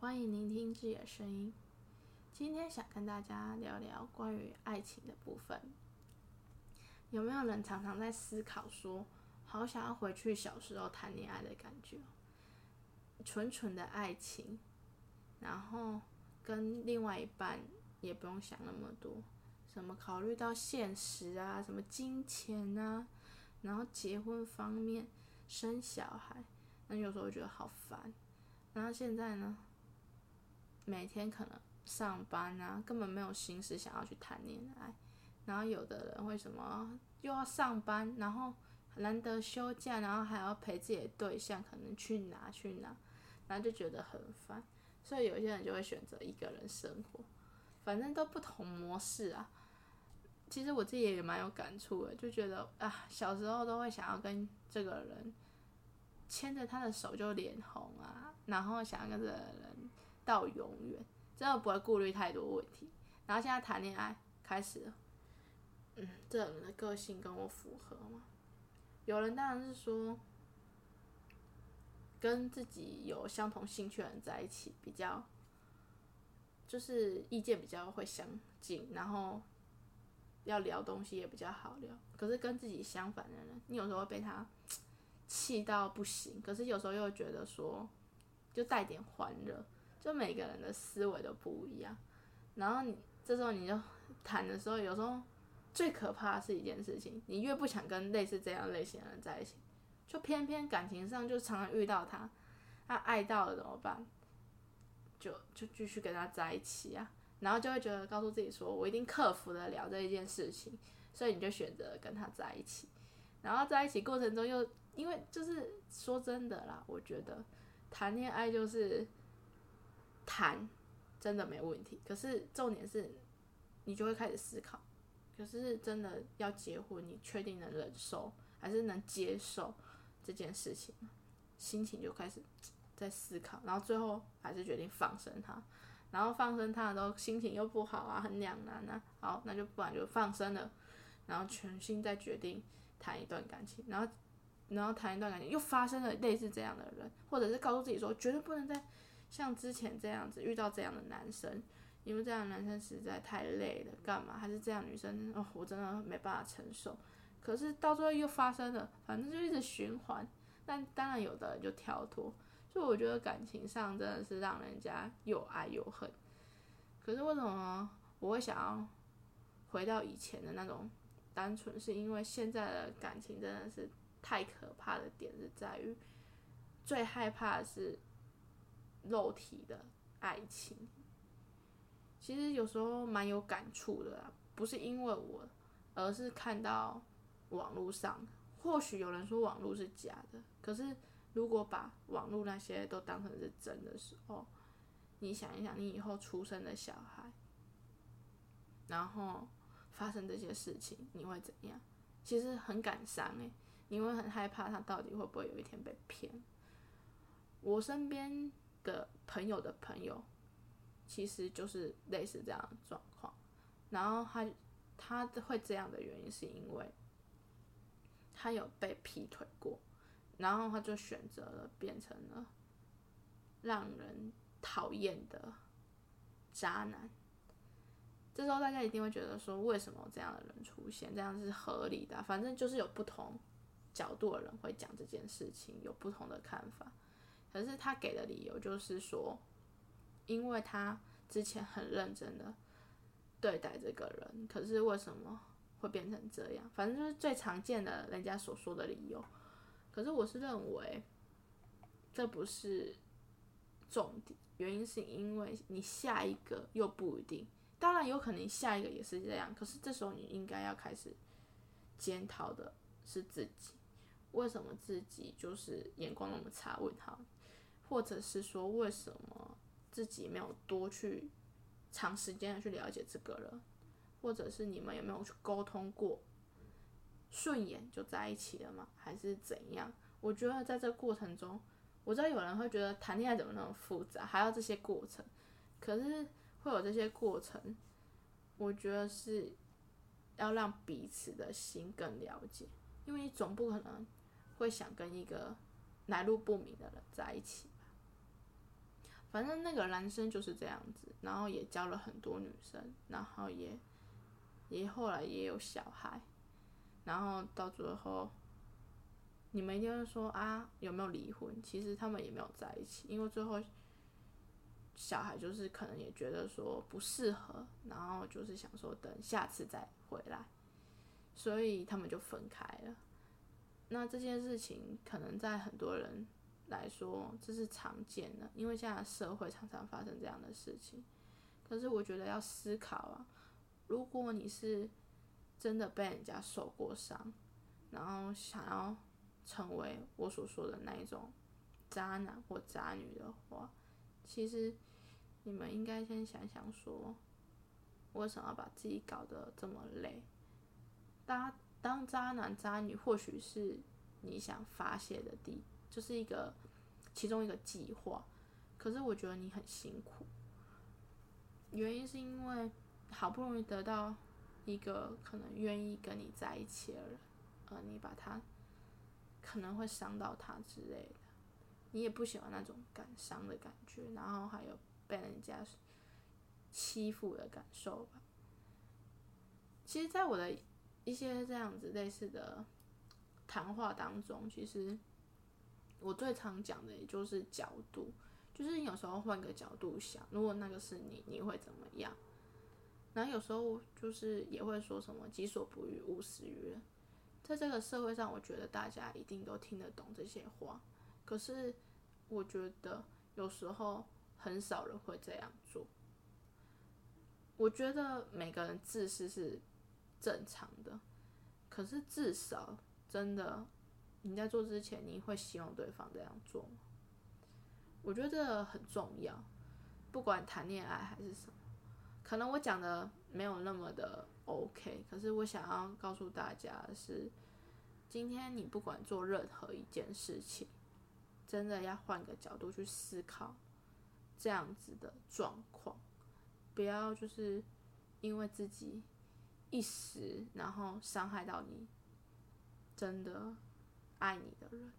欢迎聆听自己的声音。今天想跟大家聊聊关于爱情的部分。有没有人常常在思考说，好想要回去小时候谈恋爱的感觉，纯纯的爱情，然后跟另外一半也不用想那么多，什么考虑到现实啊，什么金钱啊，然后结婚方面生小孩，那有时候觉得好烦。然后现在呢？每天可能上班啊，根本没有心思想要去谈恋爱。然后有的人为什么又要上班，然后难得休假，然后还要陪自己的对象，可能去哪去哪，然后就觉得很烦。所以有些人就会选择一个人生活，反正都不同模式啊。其实我自己也蛮有感触的，就觉得啊，小时候都会想要跟这个人牵着他的手就脸红啊，然后想要跟这个人。到永远，真的不会顾虑太多问题。然后现在谈恋爱开始了，嗯，这人的个性跟我符合吗？有人当然是说，跟自己有相同兴趣的人在一起比较，就是意见比较会相近，然后要聊东西也比较好聊。可是跟自己相反的人，你有时候会被他气到不行，可是有时候又觉得说，就带点欢乐。就每个人的思维都不一样，然后你这时候你就谈的时候，有时候最可怕是一件事情，你越不想跟类似这样类型的人在一起，就偏偏感情上就常常遇到他，他爱到了怎么办？就就继续跟他在一起啊，然后就会觉得告诉自己说，我一定克服得了这一件事情，所以你就选择跟他在一起，然后在一起过程中又因为就是说真的啦，我觉得谈恋爱就是。谈真的没问题，可是重点是，你就会开始思考，可是真的要结婚，你确定能忍受还是能接受这件事情？心情就开始在思考，然后最后还是决定放生他，然后放生他的时候心情又不好啊，很两难啊。好，那就不然就放生了，然后全心再决定谈一段感情，然后然后谈一段感情又发生了类似这样的人，或者是告诉自己说绝对不能再。像之前这样子遇到这样的男生，因为这样的男生实在太累了，干嘛？还是这样女生哦，我真的没办法承受。可是到最后又发生了，反正就一直循环。但当然有的人就跳脱，就我觉得感情上真的是让人家又爱又恨。可是为什么我会想要回到以前的那种单纯？是因为现在的感情真的是太可怕的点是在于，最害怕的是。肉体的爱情，其实有时候蛮有感触的，不是因为我，而是看到网络上，或许有人说网络是假的，可是如果把网络那些都当成是真的时候，你想一想，你以后出生的小孩，然后发生这些事情，你会怎样？其实很感伤诶，你会很害怕他到底会不会有一天被骗。我身边。的朋友的朋友，其实就是类似这样的状况。然后他他会这样的原因，是因为他有被劈腿过，然后他就选择了变成了让人讨厌的渣男。这时候大家一定会觉得说，为什么这样的人出现？这样是合理的？反正就是有不同角度的人会讲这件事情，有不同的看法。可是他给的理由就是说，因为他之前很认真的对待这个人，可是为什么会变成这样？反正就是最常见的人家所说的理由。可是我是认为，这不是重点，原因是因为你下一个又不一定，当然有可能下一个也是这样。可是这时候你应该要开始检讨的是自己，为什么自己就是眼光那么差？问号。或者是说，为什么自己没有多去长时间的去了解这个人，或者是你们有没有去沟通过，顺眼就在一起了吗？还是怎样？我觉得在这过程中，我知道有人会觉得谈恋爱怎么那么复杂，还要这些过程。可是会有这些过程，我觉得是要让彼此的心更了解，因为你总不可能会想跟一个来路不明的人在一起。反正那个男生就是这样子，然后也交了很多女生，然后也也后来也有小孩，然后到最后，你们一定会说啊，有没有离婚？其实他们也没有在一起，因为最后小孩就是可能也觉得说不适合，然后就是想说等下次再回来，所以他们就分开了。那这件事情可能在很多人来说，这是常见的，因为现在社会常常发生这样的事情。可是我觉得要思考啊，如果你是真的被人家受过伤，然后想要成为我所说的那一种渣男或渣女的话，其实你们应该先想想说，为什么要把自己搞得这么累？当当渣男渣女，或许是你想发泄的地方。就是一个其中一个计划，可是我觉得你很辛苦，原因是因为好不容易得到一个可能愿意跟你在一起的人，而你把他可能会伤到他之类的，你也不喜欢那种感伤的感觉，然后还有被人家欺负的感受吧。其实，在我的一些这样子类似的谈话当中，其实。我最常讲的也就是角度，就是有时候换个角度想，如果那个是你，你会怎么样？然后有时候就是也会说什么“己所不欲，勿施于人”。在这个社会上，我觉得大家一定都听得懂这些话，可是我觉得有时候很少人会这样做。我觉得每个人自私是正常的，可是至少真的。你在做之前，你会希望对方这样做吗？我觉得很重要，不管谈恋爱还是什么。可能我讲的没有那么的 OK，可是我想要告诉大家的是，今天你不管做任何一件事情，真的要换个角度去思考这样子的状况，不要就是因为自己一时，然后伤害到你，真的。爱你的人。